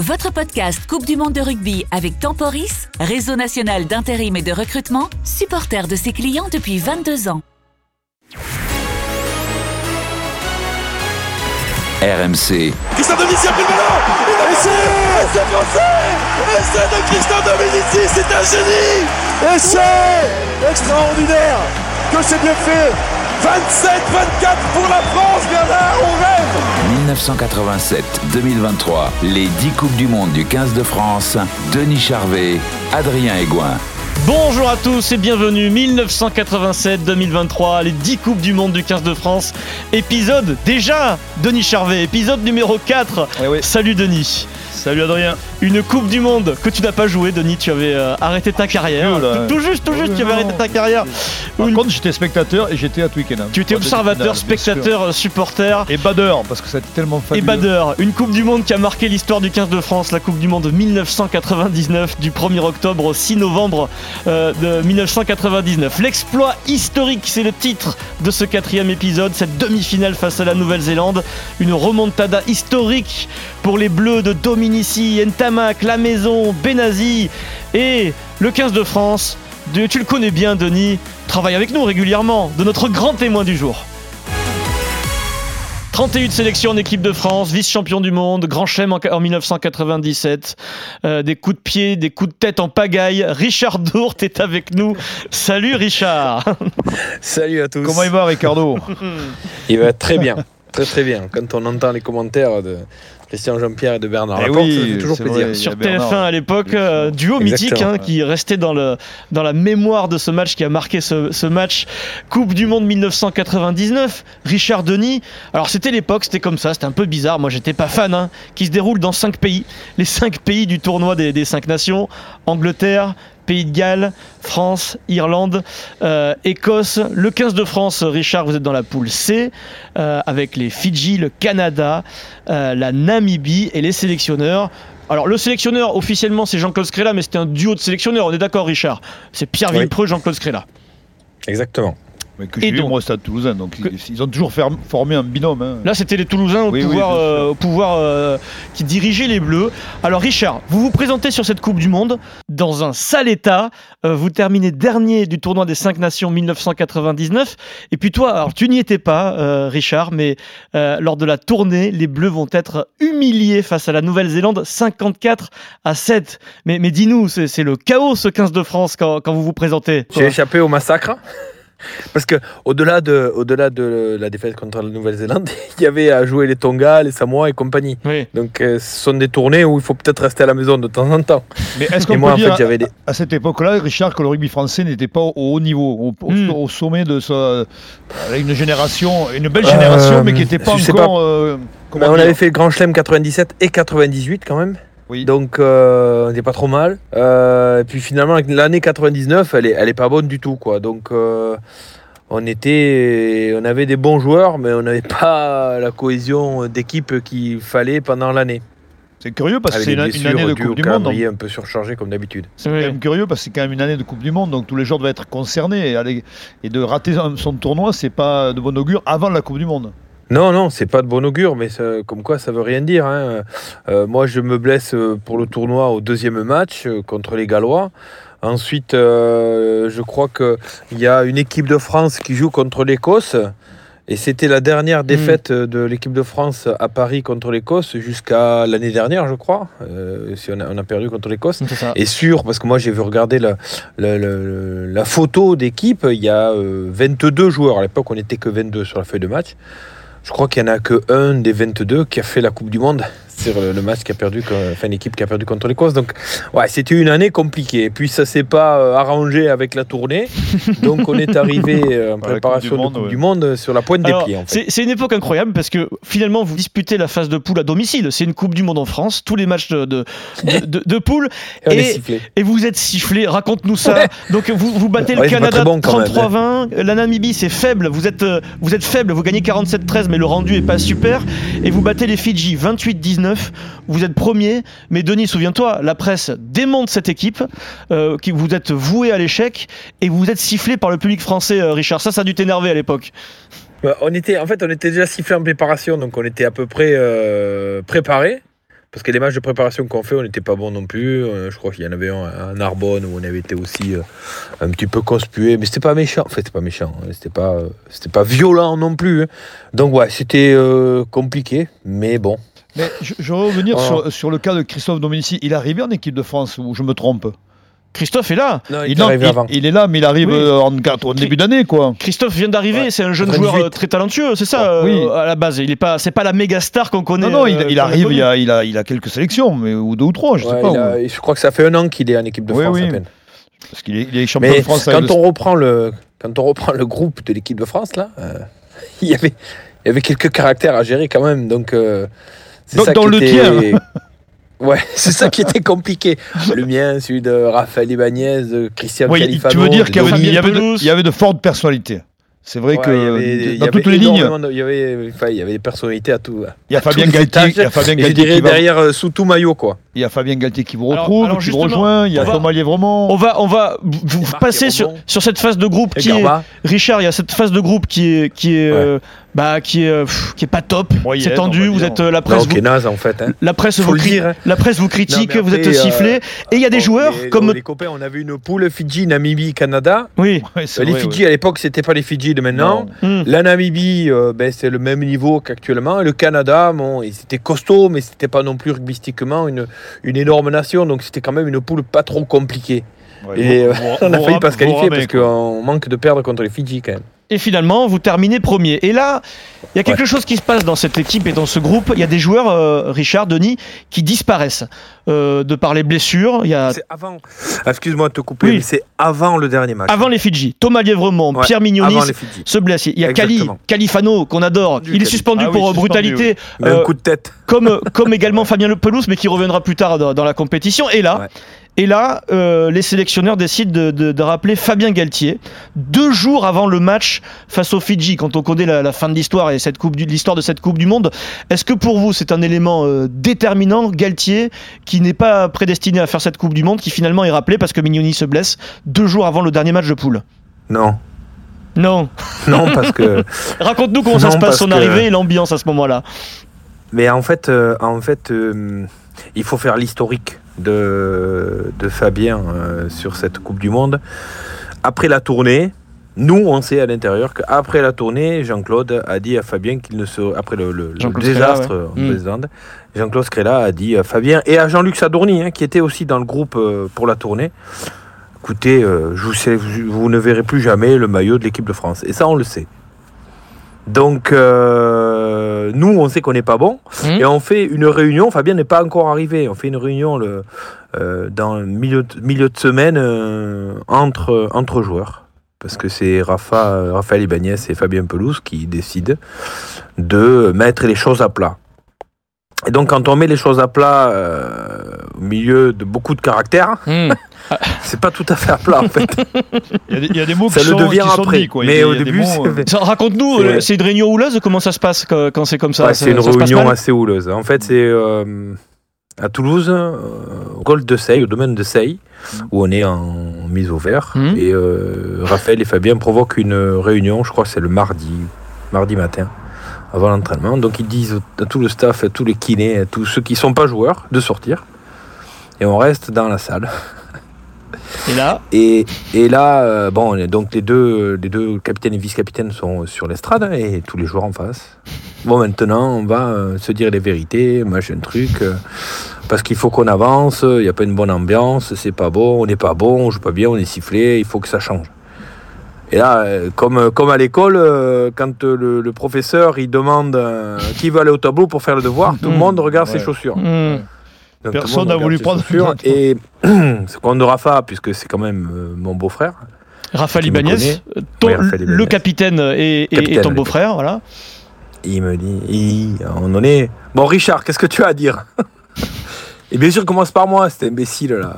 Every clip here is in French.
Votre podcast Coupe du Monde de rugby avec Temporis, réseau national d'intérim et de recrutement, supporter de ses clients depuis 22 ans. RMC. Christian Dominici a pris le ballon. C'est Essai de Christian Dominici, c'est un génie. Essai Extraordinaire Que c'est bien fait 27-24 pour la France, Bernard, on rêve 1987-2023, les 10 Coupes du Monde du 15 de France, Denis Charvet, Adrien Aigouin. Bonjour à tous et bienvenue 1987-2023, les 10 Coupes du Monde du 15 de France, épisode déjà Denis Charvet, épisode numéro 4. Eh Salut Denis. Salut Adrien. Une Coupe du Monde que tu n'as pas joué, Denis. Tu avais euh, arrêté ta carrière. Vieux, tout, tout juste, tout juste, tu avais arrêté ta carrière. Par Une- contre, j'étais spectateur et j'étais à Twickenham. tu étais observateur, spectateur, supporter. Et badeur, parce que ça a été tellement Et fabuleux. Bader, une Coupe du Monde qui a marqué l'histoire du 15 de France, la Coupe du Monde 1999, du 1er octobre au 6 novembre euh, de 1999. L'exploit historique, c'est le titre de ce quatrième épisode, cette demi-finale face à la Nouvelle-Zélande. Une remontada historique pour les Bleus de Dominici, Ntamak, La Maison, Benazi et le 15 de France. Tu le connais bien, Denis, travaille avec nous régulièrement, de notre grand témoin du jour. 31 sélections en équipe de France, vice-champion du monde, grand chelem en, en 1997, euh, des coups de pied, des coups de tête en pagaille. Richard Dourte est avec nous. Salut Richard Salut à tous. Comment il va, Ricardo Il va très bien. Très très bien. Quand on entend les commentaires de Christian Jean-Pierre et de Bernard Eh Laporte, oui, ça fait toujours plaisir. vrai. Sur Il y a Bernard. TF1 à l'époque, euh, duo mythique hein, qui restait dans, le, dans la mémoire de ce match, qui a marqué ce, ce match. Coupe du Monde 1999, Richard Denis. Alors c'était l'époque, c'était comme ça, c'était un peu bizarre. Moi j'étais pas fan, hein, qui se déroule dans cinq pays. Les cinq pays du tournoi des, des cinq nations Angleterre, Pays de Galles, France, Irlande, euh, Écosse. Le 15 de France, Richard, vous êtes dans la poule C, euh, avec les Fidji, le Canada, euh, la Namibie et les sélectionneurs. Alors le sélectionneur officiellement c'est Jean-Claude Scrella mais c'était un duo de sélectionneurs, on est d'accord Richard? C'est Pierre Oui. Villepreux, Jean-Claude Scrella. Exactement. Mais que Et donc moi, Stade Toulousain. Donc, Que- ils, ont toujours ferm- formé un binôme. hein. Là c'était les Toulousains au Oui, pouvoir, euh, au pouvoir euh, qui dirigeaient les Bleus. Alors Richard, vous vous présentez sur cette Coupe du Monde dans un sale état. Euh, vous terminez dernier du tournoi des cinq nations 1999. Et puis toi, alors tu n'y étais pas euh, Richard, mais euh, lors de la tournée, les Bleus vont être humiliés face à la Nouvelle-Zélande 54 à 7. Mais, mais dis-nous, c'est c'est le chaos ce 15 de France quand, quand vous vous présentez. J'ai échappé au massacre. Parce que au-delà de, au-delà de la défaite contre la Nouvelle-Zélande, il y avait à jouer les Tonga, les Samoa et compagnie. Oui. Donc euh, ce sont des tournées où il faut peut-être rester à la maison de temps en temps. Mais est-ce qu'on peut en dire fait j'avais des... à cette époque-là, Richard, que le rugby français n'était pas au haut niveau, au, au- Hmm. au sommet de sa. avec une génération, une belle génération, Euh, mais qui n'était pas encore. euh, Ben, on avait fait le Grand Chelem 97 et 98 quand même. Oui. Donc euh, on n'était pas trop mal. Euh, et puis finalement l'année 99, elle est, elle est pas bonne du tout quoi. Donc euh, on était, on avait des bons joueurs, mais on n'avait pas la cohésion d'équipe qu'il fallait pendant l'année. C'est curieux parce que c'est une, année de Coupe du Monde. donc un peu surchargé comme d'habitude. C'est quand même curieux parce que c'est quand même une année de Coupe du Monde, donc tous les joueurs doivent être concernés. Et, aller- et de rater son tournoi, c'est pas de bon augure avant la Coupe du Monde. Non, non, c'est pas de bon augure, mais ça- comme quoi ça veut rien dire. hein. Euh, moi, je me blesse euh, pour le tournoi au deuxième match euh, contre les Gallois. Ensuite, euh, je crois qu'il y a une équipe de France qui joue contre l'Écosse. Et c'était la dernière défaite euh, de l'équipe de France à Paris contre l'Écosse jusqu'à l'année dernière, je crois. Euh, si on a, on a perdu contre l'Écosse. Et sûr, parce que moi j'ai vu regarder la, la, la- la photo d'équipe, il y a euh, 22 joueurs. À l'époque, on n'était que 22 sur la feuille de match. Je crois qu'il n'y en a que un des 22 qui a fait la Coupe du Monde sur le, le match qui a perdu, enfin l'équipe qui a perdu contre l'Écosse. Donc, ouais, c'était une année compliquée. Et puis ça s'est pas euh, arrangé avec la tournée. Donc on est arrivé euh, en préparation Coupe du de Monde, Coupe ouais. du Monde sur la pointe Alors, des pieds. En fait. c'est une époque incroyable parce que finalement vous disputez la phase de poule à domicile. C'est une Coupe du Monde en France, tous les matchs de, de, de, de- de poule Et et- sifflé. et vous êtes sifflé. Raconte-nous ça. Donc vous, vous battez le Ouais, Canada très bon quand même, 33-20, la Namibie c'est faible. Vous êtes euh, vous êtes faible. Vous gagnez 47-13 mais le rendu est pas super. Et vous battez les Fidji 28-19. Vous êtes premier. Mais Denis, souviens-toi, la presse démonte cette équipe. euh, vous êtes voué à l'échec et vous êtes sifflé par le public français, euh, Richard. Ça, ça a dû t'énerver à l'époque. Bah, on était, en fait, on était déjà sifflé en préparation, donc on était à peu près euh, préparé. Parce que les matchs de préparation qu'on fait, on n'était pas bon non plus. Euh, je crois qu'il y en avait un à Narbonne où on avait été aussi un petit peu conspué, mais c'était pas méchant. En fait, c'était pas méchant. C'était pas, c'était pas violent non plus. hein. Donc ouais, c'était compliqué, mais bon. Mais je, je veux revenir Oh. sur, sur le cas de Christophe Domenici. Il est arrivé en équipe de France, ou je me trompe Christophe est là. Non, il, non, il- il est là, mais il arrive Oui. euh, en, en début d'année, quoi. Christophe vient d'arriver, Ouais. c'est un jeune 98. joueur euh, très talentueux, c'est ça euh, Oui. à la base. Il est pas, c'est pas la méga star qu'on connaît. Non, non, il, euh, il arrive, il a, il, a, il a quelques sélections, mais, ou deux ou trois, je sais Ouais, pas. il a- où. je crois que ça fait un an qu'il est en équipe de Oui, France oui. à peine. Parce qu'il est, il est champion Mais de France quand le- on reprend le quand on reprend le groupe de l'équipe de France là, euh, il y avait il y avait quelques caractères à gérer quand même. Donc euh, c'est Dans- ça dans qui le était- Ouais, c'est ça qui était compliqué. Le mien, celui de Raphaël Ibanez, de Christian Oui, Califano. tu veux dire qu'il y avait, y de, Pelouse. il y avait de fortes personnalités. C'est vrai Ouais, que avait- dans avait toutes les lignes, de- il y avait, enfin, il y avait des personnalités à tout. il y a Fabien les Galtier, il y a Fabien je Galtier dirais qui va- derrière euh, sous tout maillot quoi. il y a Fabien Galtier qui vous Alors- retrouve, alors qui vous rejoint, il y a va- Thomas Lièvremont. On va, on va vous- passer sur, sur cette phase de groupe Et qui est. Richard, il y a cette phase de groupe qui est, qui est, Ouais. euh, bah, qui est, euh, pff, qui est pas top. Moyenne, c'est tendu. Vous êtes euh, la Non, presse. qui est vous, naze en fait. hein. la presse Faut vous le cri- dire, hein. la presse vous critique. Non, vous êtes euh, sifflé. Et il y a des joueurs les- comme, les copains, on avait une poule Fidji, Namibie, Canada. oui. Ouais, c'est les vrai, Fidji ouais. à l'époque, c'était pas les Fidji de maintenant. Hmm. La Namibie, euh, ben, c'est le même niveau qu'actuellement. Et le Canada, bon, ils étaient costauds, mais c'était pas non plus rugbystiquement une, une énorme nation. Donc c'était quand même une poule pas trop compliquée. Ouais, Et vous- euh, vous- on a failli pas se qualifier parce qu'on manque de perdre contre les Fidji quand même. Et finalement, vous terminez premier. Et là, il y a quelque chose qui se passe dans cette équipe et dans ce groupe. Il y a des joueurs, euh, Richard, Denis, qui disparaissent euh, de par les blessures. Il y a C'est avant. Ah, Excuse-moi de te couper, Oui. mais c'est avant le dernier match. avant les Fidji, Thomas Lièvremont, Ouais, Pierre Mignonis se blesse. Il y a Cali. Califano qu'on adore. Du Il est Cali. suspendu Ah oui, pour suspendu, brutalité, Mais euh, un coup de tête. comme, comme également Fabien Le Pelouse, mais qui reviendra plus tard dans, dans la compétition. Et là, Ouais. Et là euh, les sélectionneurs décident de, de- de rappeler Fabien Galtier deux jours avant le match face aux Fidji. Quand on connaît la, la fin de l'histoire et cette coupe l'histoire de cette Coupe du Monde, est-ce que pour vous c'est un élément euh, déterminant, Galtier, qui n'est pas prédestiné à faire cette Coupe du Monde, qui finalement est rappelé parce que Mignoni se blesse deux jours avant le dernier match de poule? Non. Non. Non, parce que. Raconte-nous comment ça se passe son que- arrivée et l'ambiance à ce moment-là. Mais en fait, euh, en fait il faut faire l'historique de, de Fabien euh, sur cette Coupe du Monde. Après la tournée, nous, on sait à l'intérieur qu'après la tournée, Jean-Claude a dit à Fabien qu'il ne se. Après le, le- le Jean-Claude désastre en ouais. Mm. Nouvelle-Zélande, Jean-Claude Scrella a dit à Fabien et à Jean-Luc Sadorni, hein, qui était aussi dans le groupe euh, pour la tournée écoutez, euh, je vous, sais- vous- vous ne verrez plus jamais le maillot de l'équipe de France. Et ça, on le sait. Donc, euh, nous, on sait qu'on n'est pas bon. Mhm. Et on fait une réunion. Fabien n'est pas encore arrivé. On fait une réunion le, euh, dans le milieu de, milieu de semaine euh, entre, entre joueurs. Parce que c'est Rafa, Raphaël Ibanez et Fabien Pelouse qui décident de mettre les choses à plat. Et donc, quand on met les choses à plat euh, au milieu de beaucoup de caractères, Hmm. c'est pas tout à fait à plat en fait. Il y a des- il y a des mots Ça qui le sont, devient qui sont après. quoi. Il y a Mais des- au début, euh, Raconte-nous, C'est- euh, c'est une réunion houleuse Comment ça se passe quand, quand c'est comme ça? Ouais, Ça- c'est une ça réunion assez houleuse. En fait, c'est euh, à Toulouse, euh, au golfe de Seille, au domaine de Seille, où on est en mise au vert. Mhm. Et euh, Raphaël et Fabien provoquent une réunion, je crois que c'est le mardi, mardi matin, avant l'entraînement. Donc ils disent à tout le staff, à tous les kinés, à tous ceux qui ne sont pas joueurs, de sortir. Et on reste dans la salle. Et là, Et, et là, euh, bon, donc les deux, les deux capitaines et vice-capitaines sont sur l'estrade hein, et tous les joueurs en face. Bon, maintenant, on va euh, se dire les vérités, machin truc, euh, parce qu'il faut qu'on avance, il n'y a pas une bonne ambiance, c'est pas bon, on n'est pas bon, on joue pas bien, on est sifflé, il faut que ça change. Et là, euh, comme, comme à l'école, euh, quand euh, le, le professeur il demande euh, qui veut aller au tableau pour faire le devoir, tout le Mm. monde regarde ses chaussures. hmm, Donc, Personne n'a voulu ses prendre- chaussures. Et c'est compte de Rafa, puisque c'est quand même euh, mon beau-frère. Raphaël Qui me Ibanez, connaît. ton- Oui, le capitaine et, et- Capitaine et ton beau-frère, voilà. Il me dit, il- un moment donné, bon Richard, qu'est-ce que tu as à dire? Et bien sûr, il commence par moi, cet imbécile là.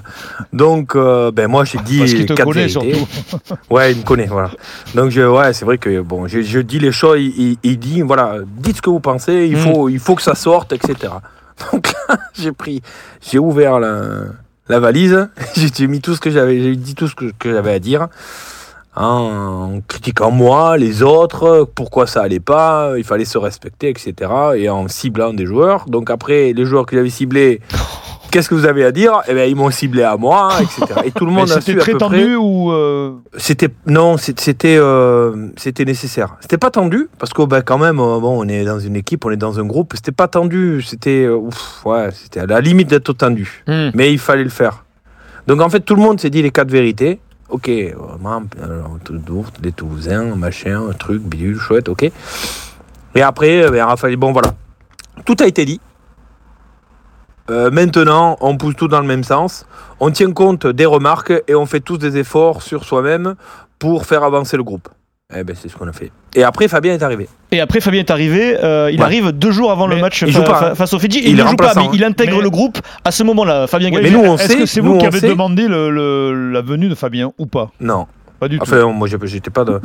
Donc, euh, ben moi j'ai dit Parce qu'il te connaît vérités. surtout. Ouais, il me connaît, voilà. Donc, je, ouais, c'est vrai que bon, je, je dis les choses, il, il- il dit, voilà, dites ce que vous pensez, il, Mm. faut, il faut que ça sorte, etc. Donc là, j'ai pris, j'ai ouvert la, la valise, j'ai j'ai mis tout ce que j'avais, j'ai dit tout ce que, que j'avais à dire. En critiquant moi, les autres, pourquoi ça allait pas, il fallait se respecter, etc. Et en ciblant des joueurs. Donc après, les joueurs qu'il avait ciblés, qu'est-ce que vous avez à dire? Eh bien, ils m'ont ciblé à moi, etc. Et tout le monde a su à très peu tendu près. ou. euh, C'était non, c'était euh, c'était nécessaire. C'était pas tendu parce que ben, quand même, euh, bon, on est dans une équipe, on est dans un groupe. C'était pas tendu. C'était ouais, c'était à la limite d'être tendu. Hmm. Mais il fallait le faire. Donc en fait, tout le monde s'est dit les quatre vérités. Ok, vraiment, d'ourt, les Toulousains, machin, truc, bidule, chouette, ok. Et après, euh, ben, Raphaël, bon voilà, tout a été dit. Euh, maintenant, on pousse tout dans le même sens. On tient compte des remarques et on fait tous des efforts sur soi-même pour faire avancer le groupe. Eh ben, c'est ce qu'on a fait. Et après, Fabien est arrivé. Et après, Fabien est arrivé. euh, il Ouais. arrive deux jours avant le match fa- pas, hein. face au Fidji. Il Il, ne joue pas, mais il intègre Mais- le groupe à ce moment-là. Fabien oui, mais nous, on Est-ce sait- que c'est nous, vous qui avez sait- demandé le- le- la venue de Fabien ou pas? Non. Pas du tout. Enfin, moi, j'ai- j'étais pas dans...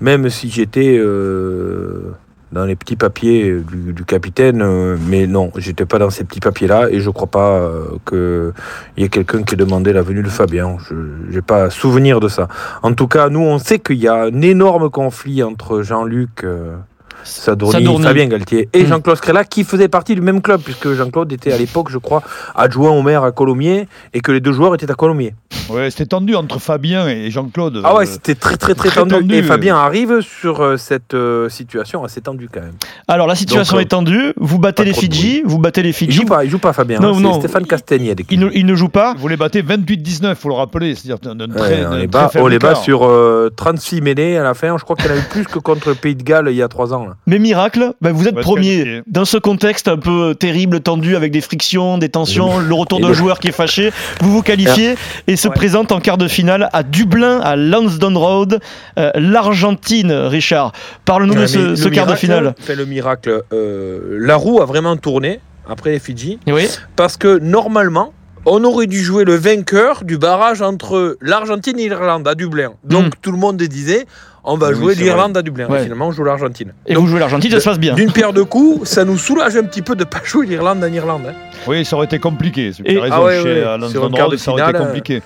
Même si j'étais euh, dans les petits papiers du, capitaine, euh, mais non, j'étais pas dans ces petits papiers-là et je crois pas euh, qu'il y ait quelqu'un qui ait demandé la venue de Fabien. Je n'ai pas souvenir de ça. En tout cas, nous, on sait qu'il y a un énorme conflit entre Jean-Luc. euh, Sadourny, Sadourny. Fabien Galtier et Mm. Jean-Claude Scrella qui faisaient partie du même club puisque Jean-Claude était à l'époque je crois adjoint au maire à Colomiers et que les deux joueurs étaient à Colomiers. Ouais, c'était tendu entre Fabien et Jean-Claude. Ah ouais, Euh, c'était très très très, très tendu. tendu, Et euh. Fabien arrive sur euh, cette euh, situation assez tendue quand même. Alors la situation Donc, euh, est tendue. Vous battez les Fidji. Vous battez les Il Fidji. joue pas, il joue pas Fabien. Non, hein, non. C'est Stéphane Castaigne. Il ne, il ne joue pas. Vous les battez 28-19, faut le rappeler. C'est-à-dire d'un Ouais, très, on d'un les très bat, on les bat sur euh, 36 mêlées à la fin. Je crois qu'il y en a eu plus que contre le Pays de Galles il y a 3 ans. là. Mais miracle, bah, vous êtes premier qualifié. dans ce contexte un peu terrible, tendu, avec des frictions, des tensions, le retour Et d'un joueur qui est fâché. Vous vous qualifiez et se Ouais. présente en quart de finale à Dublin, à Lansdowne Road, euh, l'Argentine. Richard, parle-nous de ce, quart de miracle, finale. fait le miracle, euh, la roue a vraiment tourné après les Fidji. Oui. Parce que normalement, on aurait dû jouer le vainqueur du barrage entre l'Argentine et l'Irlande à Dublin. Donc Mm. tout le monde disait on va Oui, jouer l'Irlande à Dublin. Ouais. Finalement, on joue l'Argentine. Et Donc, vous jouez l'Argentine, ça se passe bien. D'une pierre deux coups, ça nous soulage un petit peu de ne pas jouer l'Irlande en Irlande. hein. Oui, ça aurait été compliqué. Et- raison, Ah ouais, chez ouais, sur de ça aurait été finale, compliqué.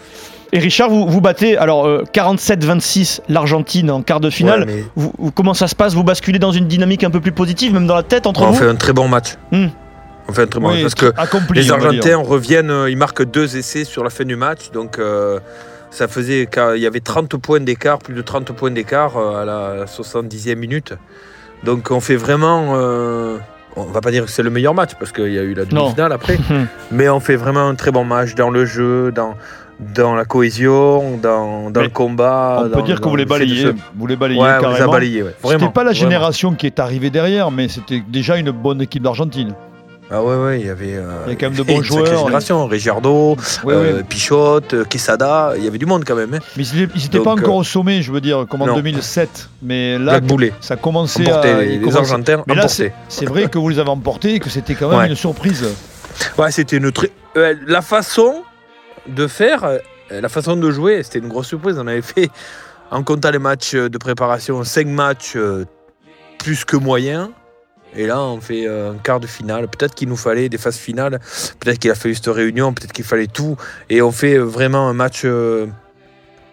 Et Richard, vous, vous battez alors euh, 47-26 l'Argentine en quart de finale. Ouais, mais Vous- vous- comment ça se passe? Vous basculez dans une dynamique un peu plus positive, même dans la tête entre on vous? fait un très bon match. Hmm. On fait un très bon match parce que accompli, les on. Argentins reviennent, euh, ils marquent deux essais sur la fin du match. Donc euh, ça faisait qu'il y avait 30 points d'écart, plus de 30 points d'écart euh, à la 70e minute. Donc on fait vraiment. euh, on va pas dire que c'est le meilleur match parce qu'il y a eu la demi-finale après. mais on fait vraiment un très bon match dans le jeu, dans, dans la cohésion, dans, le combat. On dans- peut dire que vous les balayez. Vous les balayez Ouais, carrément. ouais. C'était pas la vraiment. génération qui est arrivée derrière, mais c'était déjà une bonne équipe d'Argentine. Ah ouais, ouais, il y avait. euh, Il y a quand même de une bons joueurs. génération. Rigiardo, Ouais, euh, ouais. Pichotte, euh, Quesada, il y avait du monde quand même. Hein. Mais ils n'étaient pas encore euh, au sommet, je veux dire, comme en non. 2007. Mais là, ça commençait Emporté, à. les, Argentins emportés. C'est vrai que vous les avez emportés et que c'était quand même Ouais. une surprise. Ouais, c'était une euh, la façon de faire, la façon de jouer, c'était une grosse surprise. On avait fait, en comptant les matchs de préparation, 5 matchs plus que moyens. Et là, on fait euh, un quart de finale. Peut-être qu'il nous fallait des phases finales. Peut-être qu'il a fallu cette réunion. Peut-être qu'il fallait tout. Et on fait vraiment un match euh,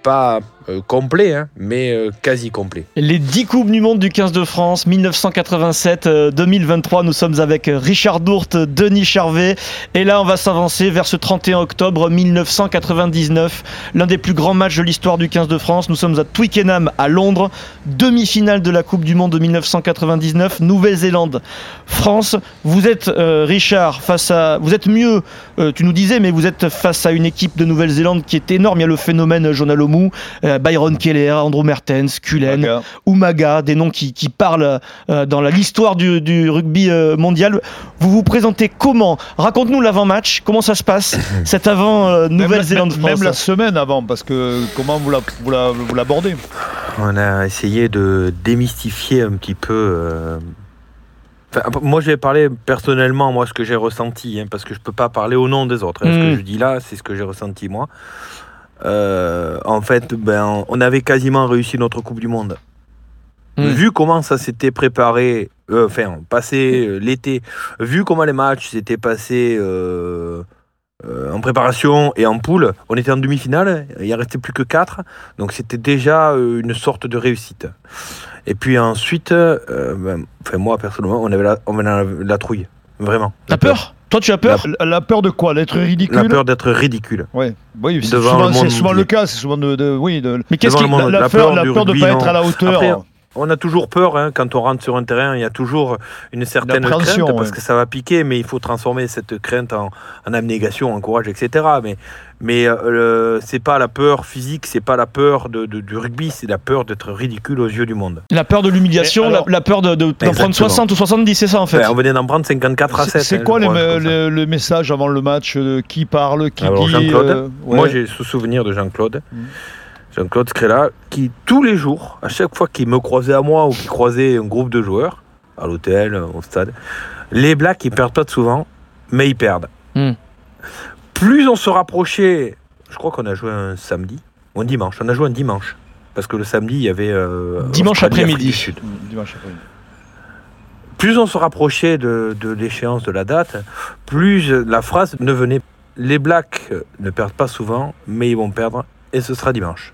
pas euh, complet, hein, mais euh, quasi complet. Les 10 Coupes du Monde du 15 de France, 1987-2023. Nous sommes avec Richard Dourte, Denis Charvet. Et là, on va s'avancer vers ce 31 octobre 1999. L'un des plus grands matchs de l'histoire du 15 de France. Nous sommes à Twickenham, à Londres. Demi-finale de la Coupe du Monde de 1999. Nouvelle-Zélande, France. Vous êtes, euh, Richard, face à. Vous êtes mieux, euh, tu nous disais, mais vous êtes face à une équipe de Nouvelle-Zélande qui est énorme. Il y a le phénomène Jonalomu, euh, Byron Keller, Andrew Mertens, Cullen. Maga. Umaga, des noms qui, qui parlent euh, dans l'histoire du, du rugby euh, mondial. Vous vous présentez comment? Raconte-nous l'avant-match, comment ça se passe, cet avant euh, Même la- Nouvelle-Zélande-France Même la semaine avant, parce que comment vous la- vous la- vous l'abordez? On a essayé de démystifier un petit peu. euh, enfin, moi, je vais parler personnellement, moi, ce que j'ai ressenti, hein, parce que je peux pas parler au nom des autres. hein. Ce que je dis là, c'est ce que j'ai ressenti moi. Euh, en fait, ben, on avait quasiment réussi notre Coupe du Monde. Mm. Vu comment ça s'était préparé, euh, enfin, passé euh, l'été, vu comment les matchs s'étaient passés euh, euh, en préparation et en poule, on était en demi-finale, il en restait plus que 4, donc c'était déjà euh, une sorte de réussite. Et puis ensuite, euh, ben, enfin moi personnellement, on avait la, on avait la, la trouille, vraiment. T'as peur? Toi, tu as peur La, la peur de quoi D'être ridicule La peur d'être ridicule. Ouais. Oui, c'est souvent, le souvent cas. C'est souvent de, de- oui, de, Mais qu'est-ce qui. la, la peur, la de ne pas être à la hauteur. Après, On a toujours peur hein, quand on rentre sur un terrain, il y a toujours une certaine crainte parce que ça va piquer, mais il faut transformer cette crainte en, en abnégation, en courage, etc. Mais, mais euh, c'est pas la peur physique, c'est pas la peur de, de- du rugby, c'est la peur d'être ridicule aux yeux du monde. La peur de l'humiliation, la, la peur de, de- d'en prendre Exactement. 60 ou 70, c'est ça en fait. Enfin, on venait d'en prendre 54 à 7. C'est hein, quoi me- le, le message avant le match euh, Qui parle Qui Alors, dit Jean-Claude, euh, ouais. Moi, j'ai ce souvenir de Jean-Claude. Mhm. Jean-Claude Scrella, qui tous les jours, à chaque fois qu'il me croisait à moi ou qu'il croisait un groupe de joueurs, à l'hôtel, au stade, les Blacks, ils perdent pas de souvent, mais ils perdent. Mhm. Plus on se rapprochait, je crois qu'on a joué un samedi, ou un dimanche, on a joué un dimanche. Parce que le samedi, il y avait. euh, Dimanche après-midi. Sud. Dimanche après. Plus on se rapprochait de, de l'échéance de la date, plus la phrase ne venait. Les Blacks ne perdent pas souvent, mais ils vont perdre, et ce sera dimanche.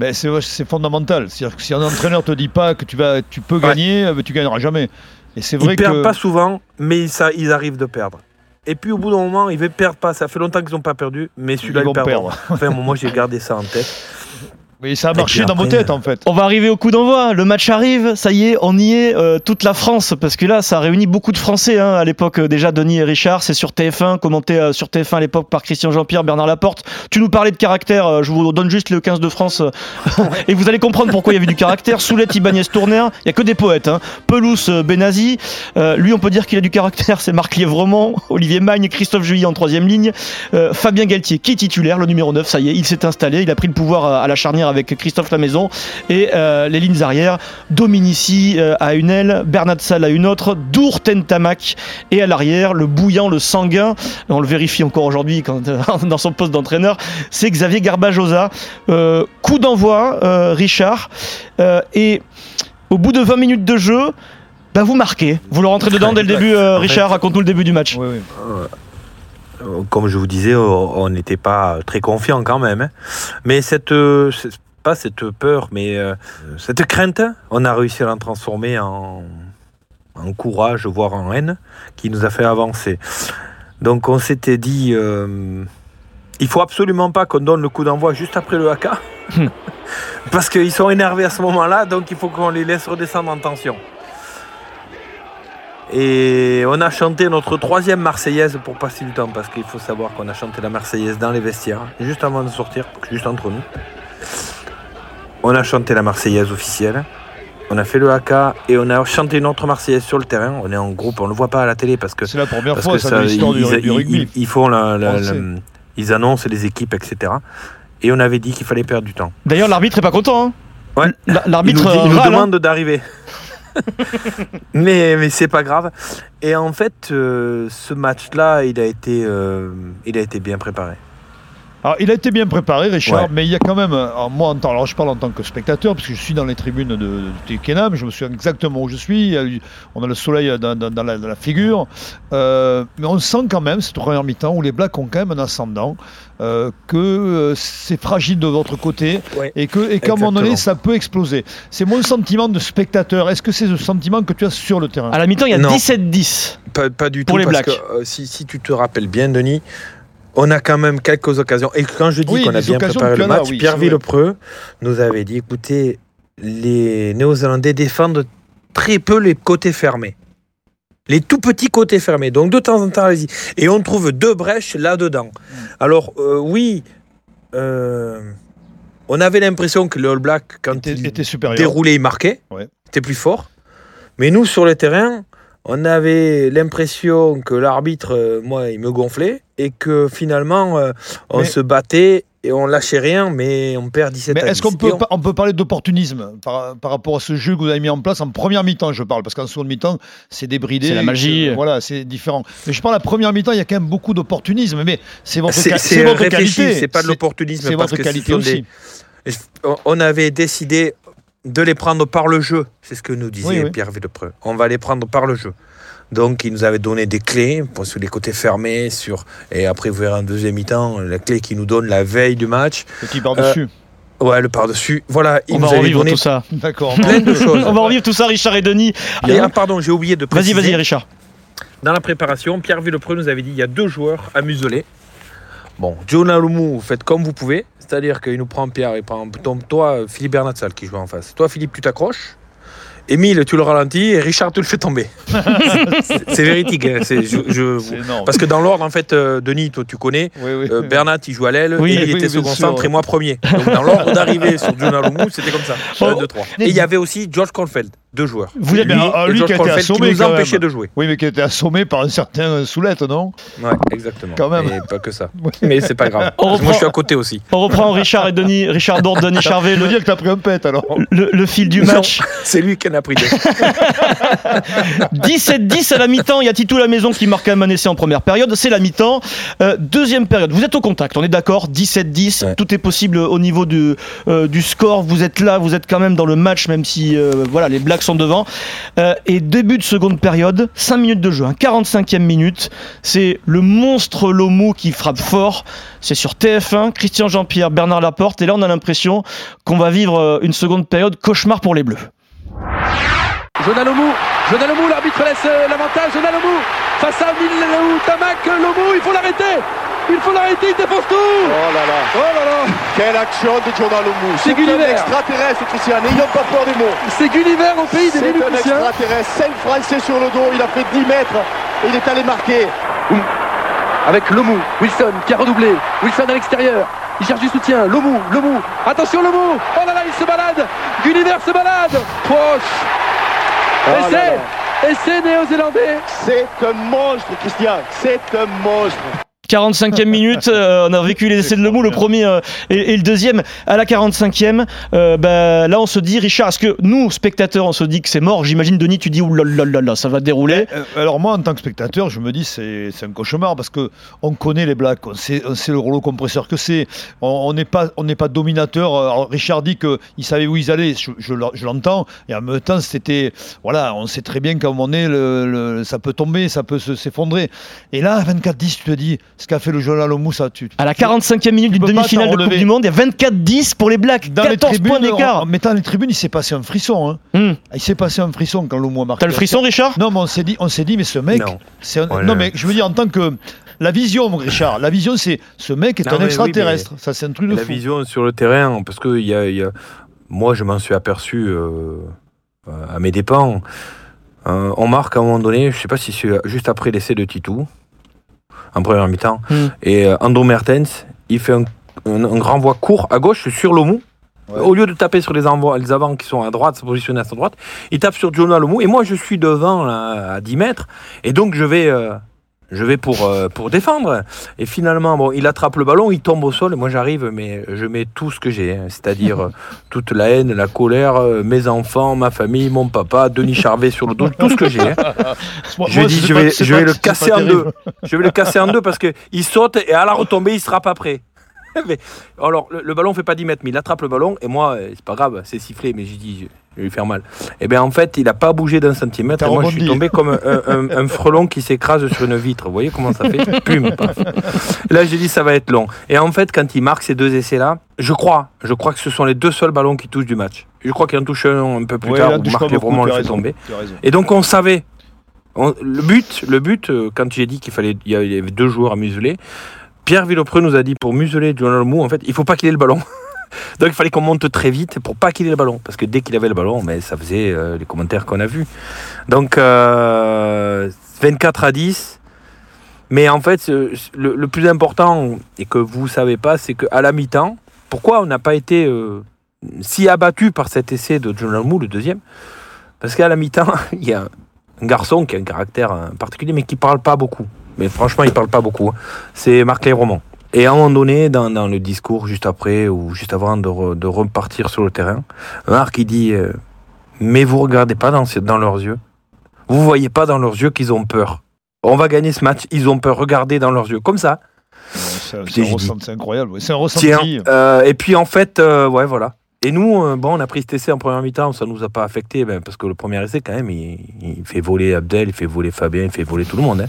Ben, c'est fondamental. C'est-à-dire que si un entraîneur te dit pas que tu, vas, tu peux gagner, euh, tu gagneras jamais. Et c'est vrai Ils perdent que. pas souvent, mais ça, ils arrivent de perdre. Et puis au bout d'un moment, ils ne perdent pas. Ça fait longtemps qu'ils n'ont pas perdu, mais celui-là, Ils ils, vont perdre. Enfin, moi, j'ai gardé ça en tête. Mais ça a marché dans vos têtes en fait. On va arriver au coup d'envoi. Le match arrive, ça y est, on y est. euh, toute la France, parce que là, ça réunit beaucoup de Français. hein. À l'époque, euh, déjà, Denis et Richard, c'est sur TF1, commenté euh, sur TF1 à l'époque par Christian Jean-Pierre, Bernard Laporte. Tu nous parlais de caractère. euh, je vous donne juste le 15 de France et vous allez comprendre pourquoi il y avait du caractère. Soulette Ibanez Tourner, il y a que des poètes. Hein. Pelouse Benazi, euh, lui, on peut dire qu'il a du caractère. C'est Marc Lièvremont, Olivier Magne, Christophe Juillet en troisième ligne, euh, Fabien Galtier qui est titulaire, le numéro 9. Ça y est, il s'est installé. Il a pris le pouvoir à la charnière avec Christophe Lamaison et euh, les lignes arrière, Dominici euh, à une aile, Bernard Salle à une autre, Dour Tentamac et à l'arrière, le bouillant, le sanguin, on le vérifie encore aujourd'hui quand, euh, dans son poste d'entraîneur, c'est Xavier Garbajosa. Coup d'envoi, Richard, et au bout de 20 minutes de jeu, bah vous marquez. Vous le rentrez dedans dès le début, euh, Richard, raconte-nous le début du match. Oui, oui. Comme je vous disais, on n'était pas très confiant quand même. hein. Mais cette, euh, pas cette peur, mais euh, cette crainte, on a réussi à la transformer en, en courage, voire en haine, qui nous a fait avancer. Donc on s'était dit, euh, il faut absolument pas qu'on donne le coup d'envoi juste après le haka, parce qu'ils sont énervés à ce moment-là, donc il faut qu'on les laisse redescendre en tension. Et on a chanté notre troisième Marseillaise pour passer du temps, parce qu'il faut savoir qu'on a chanté la Marseillaise dans les vestiaires, juste avant de sortir, juste entre nous. On a chanté la Marseillaise officielle, on a fait le haka et on a chanté une autre Marseillaise sur le terrain. On est en groupe, on ne le voit pas à la télé parce que, C'est la première parce fois que ça, ça, de l'histoire du, ils, du ils- rugby. ils- ils font la- la- Français. la- ils annoncent les équipes, etc. Et on avait dit qu'il fallait perdre du temps. D'ailleurs, l'arbitre est pas content. hein. Ouais. L- Il nous, L'arbitre dit- il nous râle, hein. demande d'arriver. mais mais c'est pas grave. Et en fait, euh, ce match-là, il a été, euh, il a été bien préparé. Alors, il a été bien préparé, Richard, Ouais. mais il y a quand même, alors, moi, en tant, alors je parle en tant que spectateur, parce que je suis dans les tribunes de, de Twickenham, je me souviens exactement où je suis, a eu- on a le soleil dans, dans- dans la, dans la figure, euh, mais on sent quand même, cette première mi-temps, où les Blacks ont quand même un ascendant, euh, que euh, c'est fragile de votre côté, Ouais. et que- et qu'à un moment donné, ça peut exploser. C'est mon sentiment de spectateur. Est-ce que c'est le sentiment que tu as sur le terrain? À la mi-temps, il y a Non. 17-10. Pas, pas du Pour tout. les parce Blacks. que, euh, si, si tu te rappelles bien, Denis, on a quand même quelques occasions. Et quand je dis Oui, qu'on a bien préparé le match, oui, Pierre. Villepreux nous avait dit écoutez, les Néo-Zélandais défendent très peu les côtés fermés. Les tout petits côtés fermés. Donc de temps en temps, allez-y. Et on trouve deux brèches là-dedans. Mm. Alors, euh, oui, euh, on avait l'impression que le All Black, quand était, il était supérieur. déroulé, il marquait. Ouais. C'était plus fort. Mais nous, sur le terrain, on avait l'impression que l'arbitre, euh, moi, il me gonflait et que finalement, euh, on Mais- se battait et on lâchait rien, mais on perd 17 Mais à est-ce qu'on 10. peut, on- peut parler d'opportunisme par, par rapport à ce jeu que vous avez mis en place en première mi-temps, je parle, parce qu'en seconde mi-temps, c'est débridé. C'est la magie. c'est- Voilà, c'est différent. Mais je parle la première mi-temps, il y a quand même beaucoup d'opportunisme. Mais c'est votre, C'est ca- c'est c'est votre qualité. c'est pas de l'opportunisme. C'est parce votre qualité aussi. des- On avait décidé de les prendre par le jeu. C'est ce que nous disait Oui, oui. Pierre Villepreux. On va les prendre par le jeu. Donc il nous avait donné des clés pour, sur les côtés fermés, sur et après vous verrez en deuxième mi-temps la clé qu'il nous donne la veille du match. Petit par-dessus. Ouais, le par-dessus. Voilà, il On nous va revivre donné tout ça. D'accord. plein de choses. On va revivre tout ça, Richard et Denis. Et, ah, pardon, j'ai oublié de Vas-y, préciser. vas-y, Richard. Dans la préparation, Pierre Villepreux nous avait dit il y a deux joueurs à museler. Bon, Loumou, vous faites comme vous pouvez. C'est-à-dire qu'il nous prend Pierre, il prend ton- toi, Philippe Bernatsal qui joue en face. Toi, Philippe, tu t'accroches. Émile, tu le ralentis et Richard, tu le fais tomber. C'est- véridique. hein, c'est- je- je- C'est énorme. parce que dans l'ordre, en fait, euh, Denis, toi, tu connais. Oui, oui. euh, Bernat, il joue à l'aile. Oui, et il oui, était second sûr, centre et moi premier. Donc dans l'ordre d'arrivée sur Loumou, c'était comme ça. Oh. 1, 2, 3. Et il y avait aussi George Colfeld, deux joueurs. Vous Lui, ah, lui George qui a été Colfeld qui assommé nous quand empêchait même. de jouer. Oui, mais qui a été assommé par un certain euh, Soulette, non? Ouais, exactement. Quand même. Et pas que ça. Mais c'est pas grave. On Moi, je reprend- suis à côté aussi. On reprend Richard et Denis, Richard Dourde, Denis Charvet, Je veux le, dire que t'as pris un pet alors. le- le fil du match. C'est lui qui en a pris deux. 17-10 à la mi-temps. Il y a Titou la maison qui marque quand même un essai en première période. C'est la mi-temps. Euh, deuxième période. Vous êtes au contact, on est d'accord 17-10. Ouais. Tout est possible au niveau du, euh, du score. Vous êtes là, vous êtes quand même dans le match, même si euh, voilà, les Blacks sont devant. Euh, et début de seconde période, 5 minutes de jeu, hein, 45e minute. C'est le monstre Lomo qui frappe fort. C'est sur TF1, Christian Jean-Pierre, Bernard Laporte. Et là, on a l'impression qu'on va vivre une seconde période cauchemar pour les Bleus. Jonah Lomou, Jonah Lomou, l'arbitre laisse euh, l'avantage, Jonah Lomou, face à Milou Tamac, Lomou, il faut l'arrêter il faut l'arrêter, il défonce tout Oh là là, Oh là là quelle action de Jordan Loumou. C'est un extraterrestre, Christian. N'ayons pas peur des mots. C'est Gulliver au pays des C'est un extraterrestre. 5 Français sur le dos. Il a fait 10 mètres et il est allé marquer. Avec Lomou, Wilson qui a redoublé, Wilson à l'extérieur, il cherche du soutien, Lomou, Lomou, attention Lomou Oh là là, il se balade. Gulliver se balade. Proche Ah là Essai. Essai néo-zélandais. C'est un monstre, Christian. C'est un monstre. 45e minute, euh, on a vécu les essais de Lemou, le premier euh, et, le deuxième à la 45e. Euh, bah, là, on se dit, Richard, est-ce que nous, spectateurs, on se dit que c'est mort? J'imagine, Denis, tu dis, oulalalala, ça va dérouler. Euh, Alors moi, en tant que spectateur, je me dis c'est un cauchemar parce que on connaît les Blacks, on sait, le rouleau compresseur que c'est. On n'est pas dominateur. Alors, Richard dit que il savait où ils allaient, je, je l'en- je l'entends. Et en même temps, c'était voilà, on sait très bien qu'à un moment donné, ça peut tomber, ça peut se- s'effondrer. Et là, à 24-10, tu te dis ce qu'a fait le Jola Lomou, ça tu. À la 45e minute pas demi-finale de Coupe du Monde, il y a 24-10 pour les Blacks. dans les 14 tribunes, points d'écart. en, en mettant les tribunes, il s'est passé un frisson. Hein. Hum. Il s'est passé un frisson quand Lomou a marqué. T'as le frisson, Richard? Non, mais on s'est dit, on s'est dit, mais ce mec, Non. c'est un- Voilà. non, mais je veux dire en tant que la vision, mon Richard, la vision, c'est ce mec est Non, un oui, extraterrestre. Ça, c'est un truc de La fou. vision sur le terrain, parce que il y a, il y a- moi, je m'en suis aperçu euh, à mes dépens. Euh, on marque à un moment donné, je sais pas si c'est juste après l'essai de Titou, en première mi-temps, Hmm. et euh, Andro Mertens, il fait un, un, un renvoi court à gauche sur Lomou. Ouais. Au lieu de taper sur les, envois, les avants qui sont à droite, se positionner à sa droite, il tape sur Jonah Lomou. Et moi, je suis devant là, à 10 mètres. Et donc, je vais, euh, je vais pour, euh, pour défendre. Et finalement, bon, il attrape le ballon, il tombe au sol. Et moi, j'arrive, mais je mets tout ce que j'ai. hein. C'est-à-dire euh, toute la haine, la colère, euh, mes enfants, ma famille, mon papa, Denis Charvet sur le dos, tout ce que j'ai. hein. Je moi, dis, je vais, je pas- vais le casser en deux. Je vais le casser en deux parce qu'il saute et à la retombée, il sera pas prêt. Mais, alors, le, le ballon fait pas 10 mètres, mais il attrape le ballon et moi, euh, c'est pas grave, c'est sifflé, mais j'ai dit, je, vais lui faire mal. Et bien, en fait, il a pas bougé d'un centimètre et moi, je suis tombé comme un, un- un frelon qui s'écrase sur une vitre. Vous voyez comment ça fait Pum, paf. Là, j'ai dit, ça va être long. Et en fait, quand il marque ces deux essais-là, je crois, je crois que ce sont les deux seuls ballons qui touchent du match. Je crois qu'il en touche un un peu plus Ouais, tard où Marc tu le fait tomber. Et donc on savait. On- le but, le but euh, quand j'ai dit qu'il fallait, il y avait il y avait deux joueurs à museler. Pierre Villepreux nous a dit pour museler Jonathan Mou, en fait, il faut pas qu'il ait le ballon. donc il fallait qu'on monte très vite pour pas qu'il ait le ballon, parce que dès qu'il avait le ballon, mais ça faisait euh, les commentaires qu'on a vus. Donc euh, 24 à 10. Mais en fait, le, plus important et que vous savez pas, c'est qu'à la mi-temps, pourquoi on n'a pas été euh, si abattu par cet essai de Jonathan Mou, le deuxième? Parce qu'à la mi-temps, il y a un garçon qui a un caractère euh, particulier, mais qui parle pas beaucoup. Mais franchement, il parle pas beaucoup. hein. C'est Marc Roman. Et à un moment donné, dans, dans le discours juste après ou juste avant de, re- de repartir sur le terrain, Marc il dit euh, Mais vous regardez pas dans, leurs yeux. Vous voyez pas dans leurs yeux qu'ils ont peur. On va gagner ce match, ils ont peur. Regardez dans leurs yeux. Comme ça. Ouais, C'est un incroyable. ouais. C'est un Tiens. ressenti. euh, et puis en fait, euh, ouais, voilà. Et nous, bon, on a pris cet essai en première mi-temps, ça nous a pas affecté, ben, parce que le premier essai, quand même, il, il fait voler Abdel, il fait voler Fabien, il fait voler tout le monde. hein.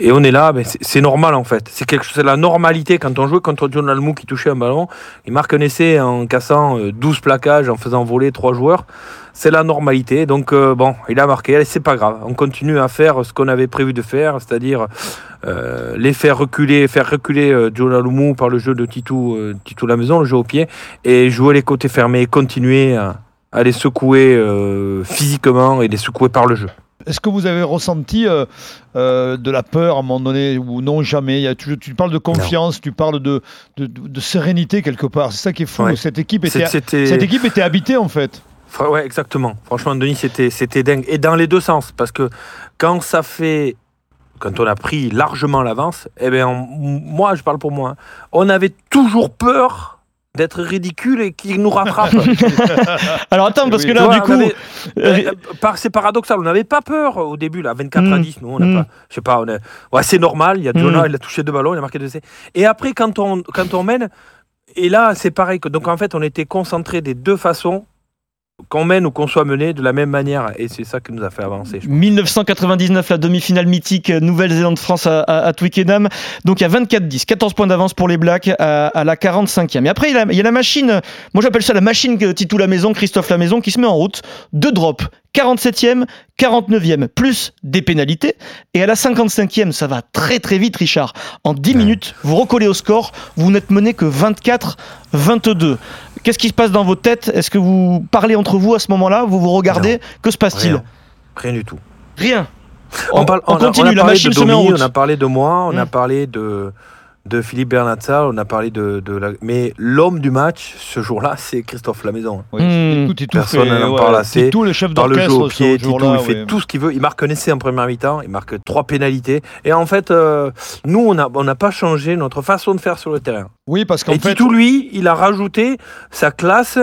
Et on est là, ben, c'est normal en fait. C'est quelque chose, la normalité quand on jouait contre John Almou qui touchait un ballon, il marque un essai en cassant euh, 12 plaquages, en faisant voler trois joueurs. C'est la normalité. Donc euh, bon, il a marqué, c'est pas grave. On continue à faire ce qu'on avait prévu de faire, c'est-à-dire euh, les faire reculer, faire reculer euh, John Almou par le jeu de Titou, euh, Titou la maison, le jeu au pied, et jouer les côtés fermés, continuer à, à les secouer euh, physiquement et les secouer par le jeu. Est-ce que vous avez ressenti euh, euh, de la peur à un moment donné ou non jamais? Il y a, tu, tu parles de confiance, tu parles de, de, de- de sérénité quelque part. C'est ça qui est fou. Ouais. Cette, équipe était, cette équipe était habitée en fait. Ouais, exactement. Franchement, Denis, c'était, c'était dingue. Et dans les deux sens. Parce que quand ça fait. Quand on a pris largement l'avance, eh bien, on- moi, je parle pour moi, hein, on avait toujours peur d'être ridicule et qu'ils nous rattrapent. Alors attends, parce Oui. que là, du coup, avait- euh, euh, par- c'est paradoxal, on n'avait pas peur au début, là, 24 à Mm. 10. Nous, on n'a Mm. pas. Je sais pas, on est- ouais, c'est normal. Il y a Jonah, Mm. il a touché deux ballons, il a marqué deux essais. Et après, quand on, quand on mène, et là, c'est pareil. que- Donc en fait, on était concentrés des deux façons, qu'on mène ou qu'on soit mené de la même manière. Et c'est ça qui nous a fait avancer. je pense. 1999, la demi-finale mythique euh, Nouvelle-Zélande-France à, à, Twickenham. Donc il y a 24-10, 14 points d'avance pour les Blacks à, la 45e. Et après, il y a, la machine, euh, moi j'appelle ça la machine que Titou la maison, Christophe la maison, qui se met en route. Deux drops, 47e, 49e, plus des pénalités. Et à la 55e, ça va très très vite, Richard. En 10 minutes, vous recollez au score, vous n'êtes mené que 24-22. Qu'est-ce qui se passe dans vos têtes? Est-ce que vous parlez entre vous à ce moment-là? Vous vous regardez Que se passe-t-il? Rien. Rien du tout. Rien. On, parle- on continue, on a la parlé machine de se met en Domi, route. On a parlé de moi, on a Mm. parlé de, de Philippe Bernatza, on a parlé de, de la... Mais l'homme du match, ce jour-là, c'est Christophe Lamaison. Oui, Hmm. Titou Personne n'en ouais, parle assez. Titou, le chef Dans le jeu d'orchestre au ce pied, Titou, il fait ouais. tout ce qu'il veut. Il marque un essai en première mi-temps, il marque trois pénalités. Et en fait, euh, nous, on n'a on pas changé notre façon de faire sur le terrain. Oui, parce qu'en Et fait. Titou, lui, il a rajouté sa classe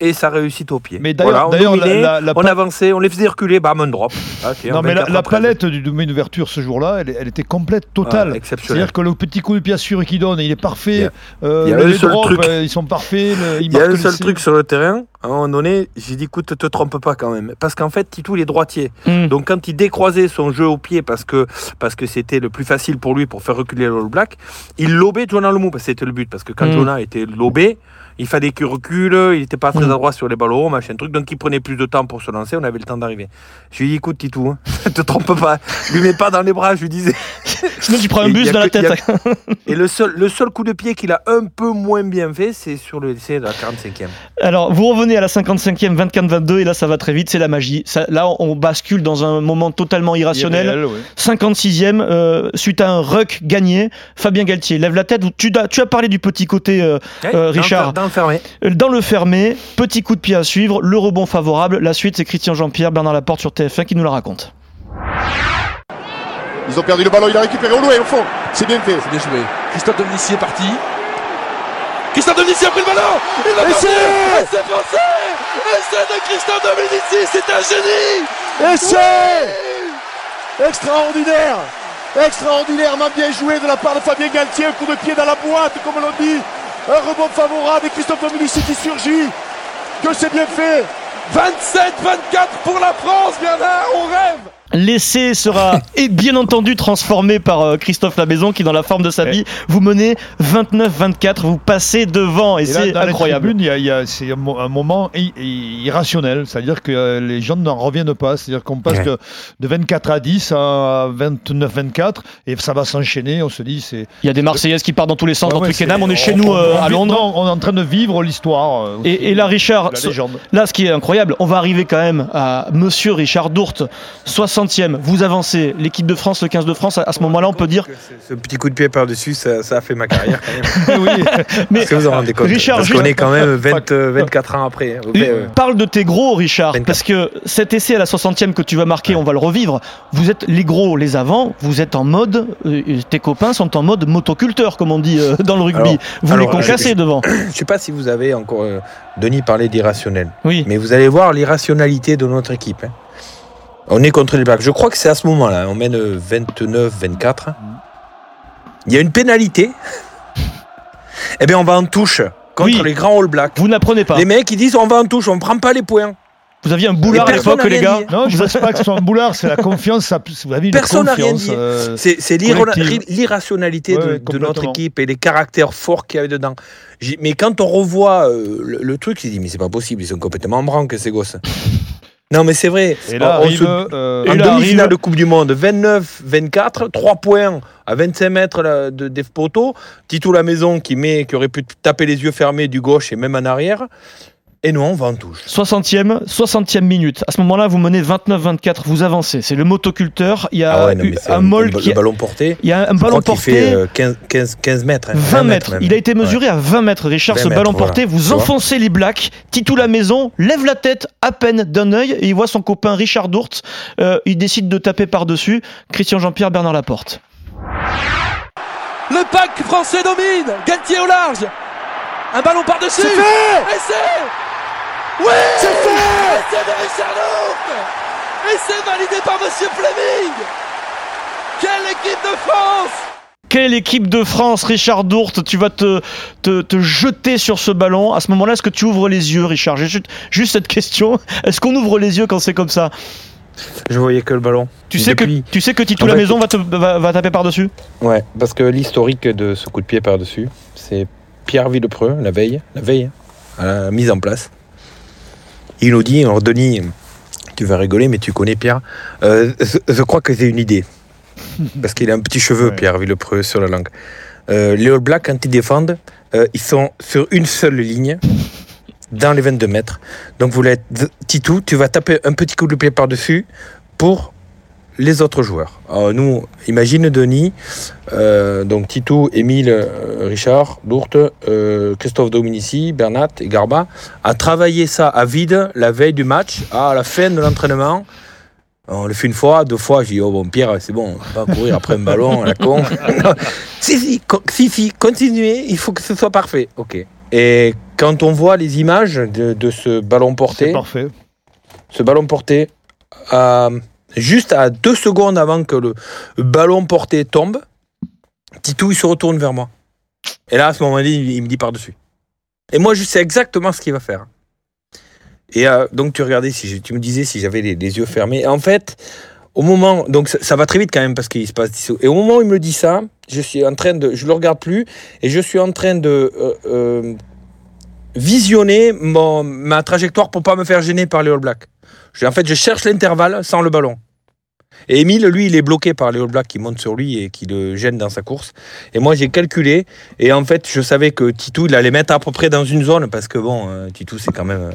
et sa réussite au pied. Mais d'ailleurs- Voilà, on d'ailleurs, la- dominait, la- la on pa- avançait, on les faisait reculer, bam, un drop. Ah, Non, mais la, 24 la après. palette du domaine d'ouverture ce jour-là, elle, elle était complète, totale. Ah. C'est-à-dire que le petit coup de pied assuré qu'il donne, il est parfait. Il y a- Euh, il y a les un seul drops, truc. euh, ils sont parfaits. le- Il y a un le seul truc sur le terrain, à un moment donné, j'ai dit écoute, te trompe pas quand même. Parce qu'en fait, Titou, il est droitier. Hmm. Donc quand il décroisait son jeu au pied parce que parce que c'était le plus facile pour lui pour faire reculer le All Black, il lobait Jonah que c'était le but. Parce que quand Mm. Jonah était lobé, il fallait qu'il recule, il n'était pas très adroit sur les ballons, machin truc. Donc il prenait plus de temps pour se lancer, on avait le temps d'arriver. Je lui ai dit écoute Titou, hein, te trompe pas, lui mets pas dans les bras, je lui disais. Sinon, tu prends un bus dans la que- a- tête. Et le seul, le seul coup de pied qu'il a un peu moins bien fait, c'est sur le essai de la 45e. Alors, vous revenez à la 55e, 24-22, et là, ça va très vite, c'est la magie. Ça- là, on bascule dans un moment totalement irrationnel. Irréel, ouais. 56e, euh, suite à un ruck gagné, Fabien Galtier lève la tête. Tu, as- tu as parlé du petit côté euh, Ouais, Euh, Richard. Dans le fermé. dans le fermé, petit coup de pied à suivre, le rebond favorable. La suite, c'est Christian Jean-Pierre, Bernard Laporte sur TF1 qui nous la raconte. Ils ont perdu le ballon, il a récupéré au loin, au fond. C'est bien fait. C'est bien joué. Christophe Dominici est parti. Christophe Dominici a pris le ballon Il l'a marqué c'est- Et c'est français Et c'est de Christophe Dominici C'est un génie Et c'est extraordinaire Extraordinairement bien joué de la part de Fabien Galtier, un coup de pied dans la boîte, comme on l'a dit. Un rebond favorable et Christophe Dominici qui surgit. Que c'est bien fait 27-24 pour la France, Bernard, on rêve L'essai sera et bien entendu transformé par euh, Christophe Labaison qui dans la forme de sa vie vous menez 29-24 vous passez devant et, c'est incroyable il y a- il y a- c'est un, mo- un moment i- i- irrationnel, c'est-à-dire que euh, les gens n'en reviennent pas, c'est-à-dire qu'on passe Ouais. de, de 24 à 10 à 29-24 et ça va s'enchaîner, on se dit c'est... il y a des Marseillaises qui partent dans tous les sens Ouais, dans ouais, Twickenham on est chez nous euh, on à vit- Londres non, on est en train de vivre l'histoire. euh, et, et là Richard la ce- légende. Là, ce qui est incroyable, on va arriver quand même à Monsieur Richard Dourte, 60e. Vous avancez l'équipe de France, le 15 de France. À à ce moment-là, on peut dire. Ce petit coup de pied par-dessus, ça, ça a fait ma carrière quand même. oui. Mais que vous en rendez compte Richard, Parce juste- qu'on est quand même 20, euh, 24 ans après. hein. Et Euh, Parle de tes gros, Richard, 24. parce que cet essai à la 60e que tu vas marquer, on va le revivre. Vous êtes les gros, les avants, vous êtes en mode, euh, tes copains sont en mode motoculteur, comme on dit dans le rugby. Alors- vous alors, les concassez je- devant. Je sais pas si vous avez encore. euh, Denis parlait d'irrationnel. Oui. Mais vous allez voir l'irrationalité de notre équipe. hein. On est contre les Blacks. Je crois que c'est à ce moment-là. On mène 29-24. Il y a une pénalité. eh bien, on va en touche contre Oui. les grands All Blacks. Vous n'apprenez pas. Les mecs, ils disent on va en touche, on prend pas les points. Vous aviez un boulard à l'époque, les gars dit. Non, je ne pense pas que ce soit un boulard, c'est la confiance. ça- Vous avez une Personne n'a rien dit. euh, C'est l'irrationalité Ouais, de, notre équipe et les caractères forts qu'il y avait dedans. Mais quand on revoit euh, le, le truc, il dit mais c'est pas possible, ils sont complètement en branque ces gosses. Non mais c'est vrai. Et là On- on arrive. se- euh, Et en là demi-finale arrive- de Coupe du Monde, 29-24, 3 points à 25 mètres de Dave Poto. Tito la maison qui, met, qui aurait pu taper les yeux fermés du gauche et même en arrière. Et nous, on va en touche. 60e, 60e minute. À ce moment-là, vous menez 29-24, vous avancez. C'est le motoculteur. Il y a Ah ouais, non, c'est un molle le qui. ballon porté. Il y a un je ballon porté. fait euh, 15, 15, 15 mètres. hein, 20 mètres. même. Il a été mesuré à 20 mètres, Richard, 20 ce ballon mètres, porté. voilà. Vous enfoncez les blacks. Titou la maison lève la tête à peine d'un œil et il voit son copain Richard Dourte. Euh, il décide de taper par-dessus. Christian Jean-Pierre Bernard Laporte. Le pack français domine. Galtier au large. Un ballon par-dessus. C'est fait Et c'est. Oui C'est fait Et c'est de Richard Et c'est validé par Monsieur Fleming Quelle équipe de France Quelle équipe de France, Richard Dourte Tu vas te, te, te jeter sur ce ballon. À ce moment-là, est-ce que tu ouvres les yeux, Richard J'ai juste, juste cette question. Est-ce qu'on ouvre les yeux quand c'est comme ça Je voyais que le ballon. tu sais, Depuis- que, tu sais que Titou la fait- maison va, te, va, va taper par-dessus Ouais, parce que l'historique de ce coup de pied par-dessus, c'est Pierre Villepreux, la veille, la veille, à la mise en place. Il nous dit, alors Denis, tu vas rigoler, mais tu connais Pierre. Euh, je, je crois que c'est une idée. Parce qu'il a un petit cheveu, Ouais. Pierre Villepreux, sur la langue. Euh, les All Blacks, quand ils défendent, euh, ils sont sur une seule ligne, dans les 22 mètres. Donc, vous l'êtes, Titou, tu vas taper un petit coup de pied par-dessus pour les autres joueurs. Alors, nous, imagine Denis, euh, donc Titou, Émile, euh, Richard, Dourte, euh, Christophe Dominici, Bernat et Garba, a travaillé ça à vide la veille du match, à la fin de l'entraînement. On le fait une fois, deux fois, j'ai dit, oh bon, Pierre, c'est bon, on va pas courir après un ballon à la con. Si, si, si, si, continuez, il faut que ce soit parfait. Ok. Et quand on voit les images de, de ce ballon porté, parfait. ce ballon porté, à- juste à deux secondes avant que le ballon porté tombe, Titou il se retourne vers moi. Et là, à ce moment-là, il, me dit par-dessus. Et moi, je sais exactement ce qu'il va faire. Et euh, donc, tu regardais, si tu me disais si j'avais les, yeux fermés. En fait, au moment, donc ça, va très vite quand même parce qu'il se passe 10 secondes. Et au moment où il me dit ça, je suis en train de, je le regarde plus et je suis en train de euh, euh, visionner ma trajectoire pour pas me faire gêner par les All Blacks. Je- en fait, je cherche l'intervalle sans le ballon. Et Emile, lui, il est bloqué par les All Blacks qui montent sur lui et qui le gênent dans sa course. Et moi, j'ai calculé. Et en fait, je savais que Titou, il allait mettre à peu près dans une zone parce que bon, euh, Titou, c'est quand même, euh,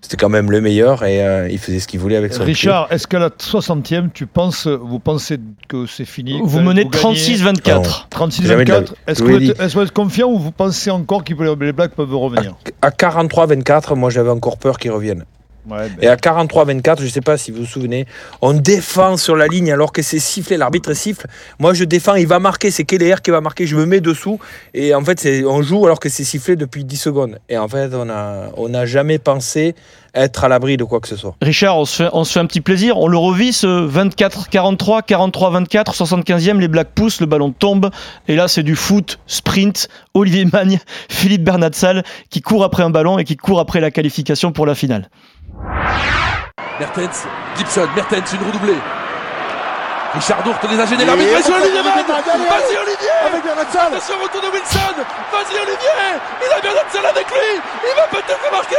c'était quand même le meilleur et euh, il faisait ce qu'il voulait avec son pied. Richard, est-ce qu'à la 60e, tu penses, vous pensez que c'est fini Vous menez gagnez 36-24. 36 Jamais de la vie. 24 Est-ce Je que, vous vous l'ai êtes- est-ce que vous êtes confiant ou vous pensez encore que les Blacks peuvent revenir? À 43-24, moi, j'avais encore peur qu'ils reviennent. Ouais, ben, Et à 43-24, je ne sais pas si vous vous souvenez, on défend sur la ligne alors que c'est sifflé, l'arbitre siffle. Moi je défends, il va marquer, c'est Keller qui va marquer, je me mets dessous. Et en fait, c'est- on joue alors que c'est sifflé depuis 10 secondes. Et en fait, on n'a on jamais pensé être à l'abri de quoi que ce soit. Richard, on se, fait, on se fait un petit plaisir. On le revit ce 24-43, 43-24, 75e, les Blacks poussent, le ballon tombe. Et là, c'est du foot, sprint. Olivier Magne, Philippe Bernatsal qui court après un ballon et qui court après la qualification pour la finale. Mertens, Gibson, Mertens, une redoublée. Richard Dourte les a gênés. L'arbitre, Olivier Vas-y Olivier. Avec Attention, retour de Wilson. Vas-y Olivier. Il a Bernatzel avec lui. Il va peut-être marquer.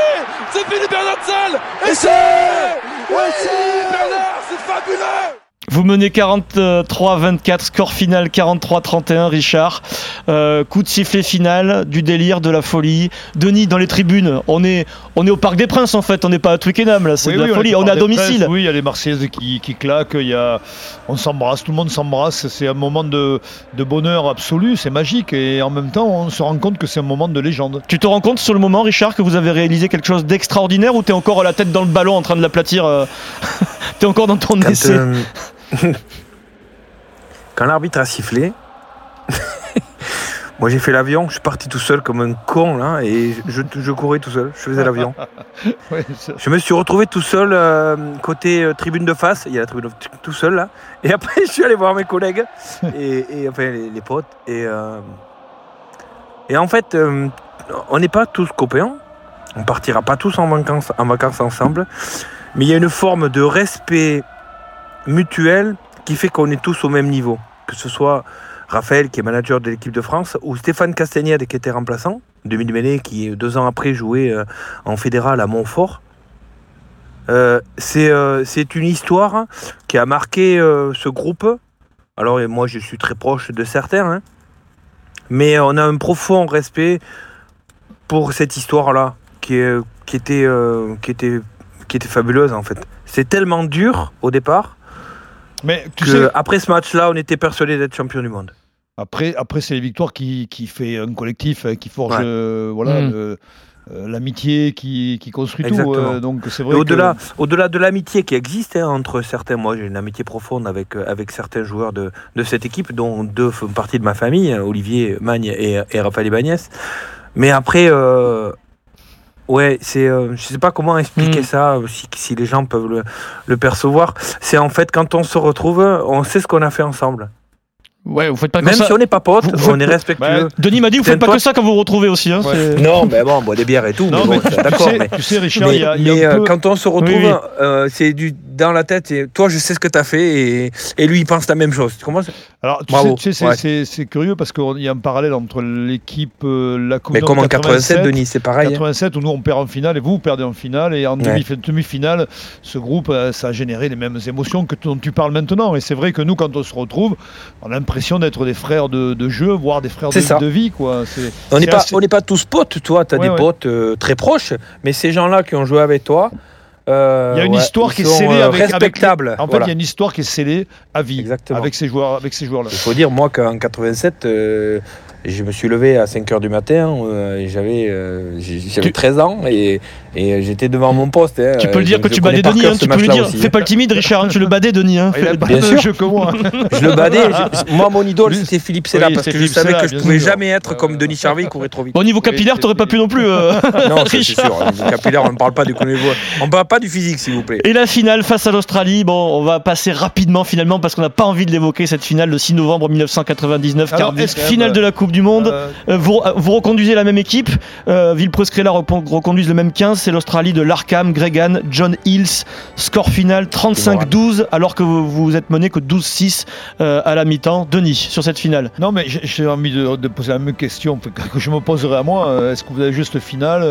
C'est Philippe Bernatzel Et c'est Oui Bernard, c'est fabuleux Vous menez 43-24, score final 43-31, Richard. Euh, coup de sifflet final, du délire, de la folie. Denis, dans les tribunes, on est, on est au Parc des Princes en fait, on n'est pas à Twickenham là, c'est oui, de la oui, folie, on est à domicile. oui, il y a les Marseillaises qui, qui claquent, il y a, on s'embrasse, tout le monde s'embrasse. C'est un moment de, de bonheur absolu, c'est magique. Et en même temps, on se rend compte que c'est un moment de légende. Tu te rends compte sur le moment, Richard, que vous avez réalisé quelque chose d'extraordinaire ou t'es encore la tête dans le ballon en train de l'aplatir euh, T'es encore dans ton Quand, essai? euh, quand l'arbitre a sifflé, moi j'ai fait l'avion, je suis parti tout seul comme un con là, et je, je courais tout seul, je faisais l'avion. Je me suis retrouvé tout seul euh, côté euh, tribune de face, il y a la tribune de- tout seul là, et après je suis allé voir mes collègues et, et, enfin les, les potes et, euh, Et en fait, on n'est pas tous copains. On partira pas tous en vacances, en vacances ensemble. Mais il y a une forme de respect mutuel qui fait qu'on est tous au même niveau. Que ce soit Raphaël, qui est manager de l'équipe de France, ou Stéphane Castagnède, qui était remplaçant, 2000 qui deux ans après jouait euh, en fédéral à Montfort. Euh, c'est euh, c'est une histoire qui a marqué ce groupe. Alors moi je suis très proche de certains, hein. mais on a un profond respect pour cette histoire-là qui, qui, qui, était, qui était fabuleuse en fait. C'est tellement dur au départ Mais tu que sais, après ce match-là, on était persuadé d'être champion du monde. après, après c'est les victoires qui, qui fait un collectif, euh, qui forge Ouais. euh, voilà, Mm. le- euh, l'amitié, qui, qui construit Exactement. tout. euh, donc c'est vrai au-delà, que... au-delà de l'amitié qui existe hein, entre certains, moi j'ai une amitié profonde avec, avec certains joueurs de, de cette équipe, dont deux font partie de ma famille, hein, Olivier Magne et, et Raphaël Ibanez. Mais après, euh, ouais, c'est, euh, je sais pas comment expliquer Mm. ça, euh, si, si les gens peuvent le, le percevoir. C'est en fait quand on se retrouve, on sait ce qu'on a fait ensemble. Ouais, vous faites pas que Même ça. si on n'est pas potes, Vous- vous- on est respectueux. Bah, Denis m'a dit, vous faites pas que ça quand vous vous retrouvez aussi. Hein, Ouais. c'est- Non, mais bon, on boit des bières et tout. Non, mais mais bon, tu, sais, mais- tu sais, Richard, Mais, il y a, il y a mais, un euh, peu- quand on se retrouve, Oui, oui. euh, c'est du dans la tête. Et toi, je sais ce que tu as fait et, et lui, il pense la même chose. Tu comprends Alors, tu Bravo. sais, tu sais, c'est- Ouais. c'est c'est curieux parce qu'il y a un parallèle entre l'équipe, euh, la Coupe Mais comme en Monde 87, Denis, c'est pareil. hein. 87 où nous on perd en finale et vous vous perdez en finale et en Ouais. demi-finale ce groupe euh, ça a généré les mêmes émotions que dont tu parles maintenant et c'est vrai que nous quand on se retrouve on a l'impression d'être des frères de, de jeu voire des frères de, C'est ça. de vie quoi On n'est pas, assez- pas tous potes, toi, tu as Ouais, des potes euh, très proches, mais ces gens-là qui ont joué avec toi, euh, Il y a une ouais, histoire qui est scellée euh, avec- avec les- respectables. en fait Voilà. il y a une histoire qui est scellée à vie Exactement. avec ces joueurs avec ces joueurs là Il faut dire, moi, qu'en 87, euh, je me suis levé à 5 h du matin, euh, et j'avais euh, j'ai- j'avais Tu- 13 ans, et, et j'étais devant mon poste. hein. Tu peux le dire Je- que je tu badais Denis, hein, tu peux le dire. aussi, Fais hein. pas le timide, Richard, hein, tu le badais, Denis. hein. Fais- pas bien le sûr. jeu que moi Je le badais. je- moi, mon idole, c'était Philippe Sella, Oui, parce que je savais Sella, que je pouvais sûr. jamais être comme. Denis Charvet, il courait trop vite. Au niveau capillaire, t'aurais pas pu non plus. euh, Non, ça, c'est sûr. Le capillaire, on ne parle pas du niveau. On ne parle pas du physique, s'il vous plaît. Et la finale face à l'Australie, bon, on va passer rapidement finalement parce qu'on n'a pas envie de l'évoquer cette finale le 6 novembre 1999, Alors, car est-ce que- finale de la Coupe du Monde. Euh, Euh, vous, vous reconduisez la même équipe, euh, Villepreux-Scrella repon- reconduisent le même 15, c'est l'Australie de Larkham, Gregan, John Hills, score final 35-12 alors que vous, vous êtes mené que 12-6 euh, à la mi-temps. Denis, sur cette finale. Non, mais j'ai- envie de, de poser la même question que je me poserai à moi. Euh, Est-ce que vous avez juste le final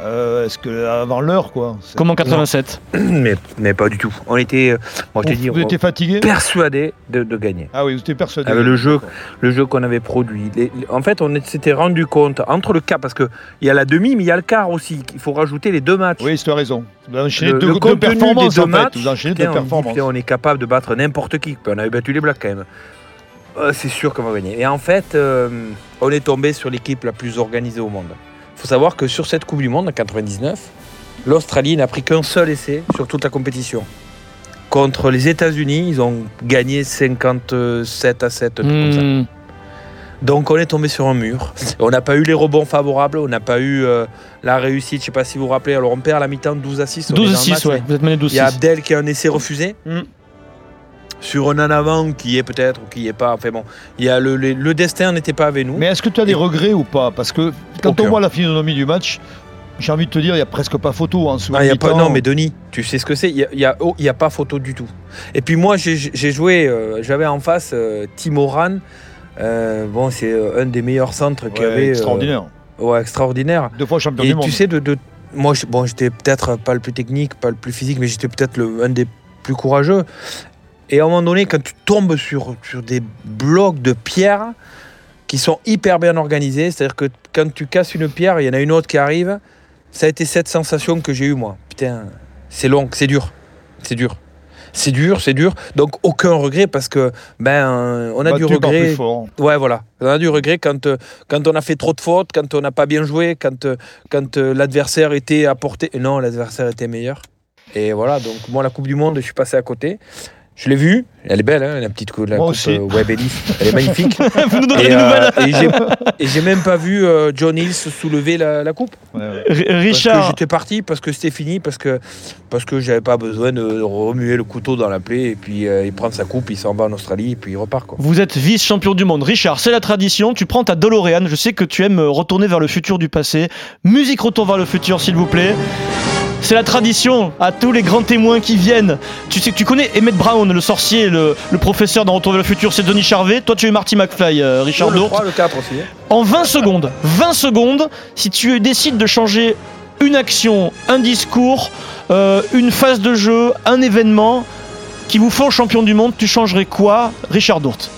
euh, Est-ce que avant l'heure, quoi Comme en 87. Mais, mais pas du tout. On était, euh, moi, je t'ai dit, Vous étiez fatigué persuadés de, de gagner. Ah oui, vous étiez persuadé. Avec le jeu, le jeu qu'on avait produit. Les- les- en fait, on s'était rendu compte entre le quart, parce qu'il y a la demi, mais il y a le quart aussi. Il faut rajouter les deux matchs. Oui, tu as raison. Vous enchaînez Le, deux, le deux contenu performances des deux en fait. matchs, Vous enchaînez putain, deux on, performances. on est capable de battre n'importe qui. On avait battu les Blacks quand même. Euh, c'est sûr qu'on va gagner. Et en fait, euh, on est tombé sur l'équipe la plus organisée au monde. Il faut savoir que sur cette Coupe du Monde en 99, l'Australie n'a pris qu'un seul essai sur toute la compétition. Contre les États-Unis, ils ont gagné 57 à 7. un truc comme ça. Hmm. Donc on est tombé sur un mur. On n'a pas eu les rebonds favorables, on n'a pas eu euh, la réussite. Je sais pas si vous vous rappelez. Alors on perd à la mi-temps 12 à 6. on est dans le 12-6, match, ouais. mais Vous êtes mené Il y a 12-6. Abdel qui a un essai refusé. Mm. Sur un en avant qui est peut-être ou qui est pas. Enfin bon, il y a le, le- le destin n'était pas avec nous. Mais est-ce que tu as des regrets ou pas? Parce que quand Aucun. on voit la physionomie du match, j'ai envie de te dire, il n'y a presque pas photo en Ah, il y a pas, non, mais Denis, tu sais ce que c'est. Il n'y a, y a- oh, il y a pas photo du tout. Et puis moi, j'ai joué, euh, j'avais en face euh, Timo Ran. Euh, bon, c'est euh, un des meilleurs centres qu'il y avait. extraordinaire. ouais, extraordinaire. Deux fois champion Et du monde. tu sais, de, de- moi, bon, j'étais peut-être pas le plus technique, pas le plus physique, mais j'étais peut-être un des plus courageux. Et à un moment donné, quand tu tombes sur, sur des blocs de pierre qui sont hyper bien organisés, c'est-à-dire que quand tu casses une pierre, il y en a une autre qui arrive, ça a été cette sensation que j'ai eue, moi. Putain, c'est long, c'est dur, c'est dur. C'est dur, c'est dur. Donc aucun regret parce que ben on a du Battu par regret. plus fort. Ouais, voilà. On a du regret quand, quand on a fait trop de fautes, quand on n'a pas bien joué, quand, quand l'adversaire était à portée. Non, l'adversaire était meilleur. Et voilà, donc moi, la Coupe du Monde, je suis passé à côté. Je l'ai vue, elle est belle, hein, la petite cou- la Moi coupe aussi. euh, Web Elif. Elle est magnifique. Vous nous donnerez et des euh, nouvelles. et j'ai- et j'ai même pas vu euh, John Hills soulever la, la coupe. Ouais, ouais. Richard, j'étais parti, parce que c'était fini, parce que, parce que j'avais pas besoin de remuer le couteau dans la plaie, et puis euh, il prend sa coupe, il s'en va en Australie, et puis il repart. Quoi. vous êtes vice-champion du monde. Richard, c'est la tradition. Tu prends ta DeLorean. Je sais que tu aimes retourner vers le futur du passé. Musique Retour vers le futur, s'il vous plaît. C'est la tradition à tous les grands témoins qui viennent. Tu sais que tu connais Emmett Brown, le sorcier, le, le professeur dans Retour vers le futur, c'est Denis Charvet. Toi, tu es Marty McFly, euh, Richard le Dourte. 3, le 4 aussi. hein. En 20 secondes, 20 secondes, si tu décides de changer une action, un discours, euh, une phase de jeu, un événement qui vous font champion du monde, tu changerais quoi, Richard Dourte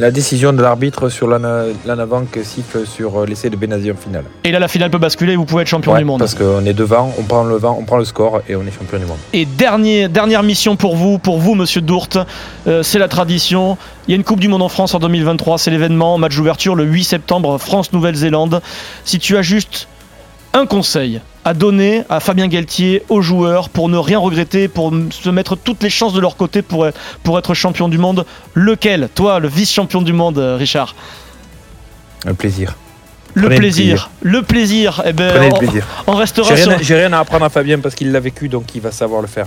La décision de l'arbitre sur l'an l'an avant que siffle sur euh, l'essai de Benazi en finale. Et là, la finale peut basculer et vous pouvez être champion Ouais, du monde. Parce qu'on est devant, on prend le vent, on prend le score et on est champion du monde. Et dernier, dernière mission pour vous, pour vous, monsieur Dourte, euh, c'est la tradition. Il y a une Coupe du Monde en France en 2023, c'est l'événement, match d'ouverture le 8 septembre, France-Nouvelle-Zélande. Si tu as juste un conseil à donner à Fabien Galtier, aux joueurs, pour ne rien regretter, pour se mettre toutes les chances de leur côté pour, être- pour être champion du monde, lequel Toi, le vice-champion du monde, euh, Richard? Un plaisir. Le Prenez le plaisir. Le plaisir. Eh ben, Prenez le on- plaisir. on restera J'ai sur- rien, j'ai rien à apprendre à Fabien parce qu'il l'a vécu, donc il va savoir le faire.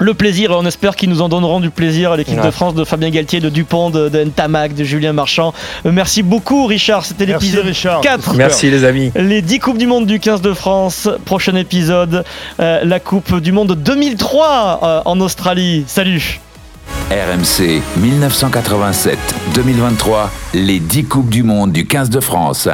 Le plaisir et on espère qu'ils nous en donneront du plaisir à l'équipe Ouais. de France de Fabien Galtier, de Dupont, de, de Ntamak, de Julien Marchand. Euh, merci beaucoup Richard, c'était l'épisode Richard. 4. Merci les amis. Les 10 Coupes du Monde du 15 de France. Prochain épisode, euh, la Coupe du Monde 2003 euh, en Australie. Salut RMC 1987-2023, les 10 Coupes du Monde du 15 de France.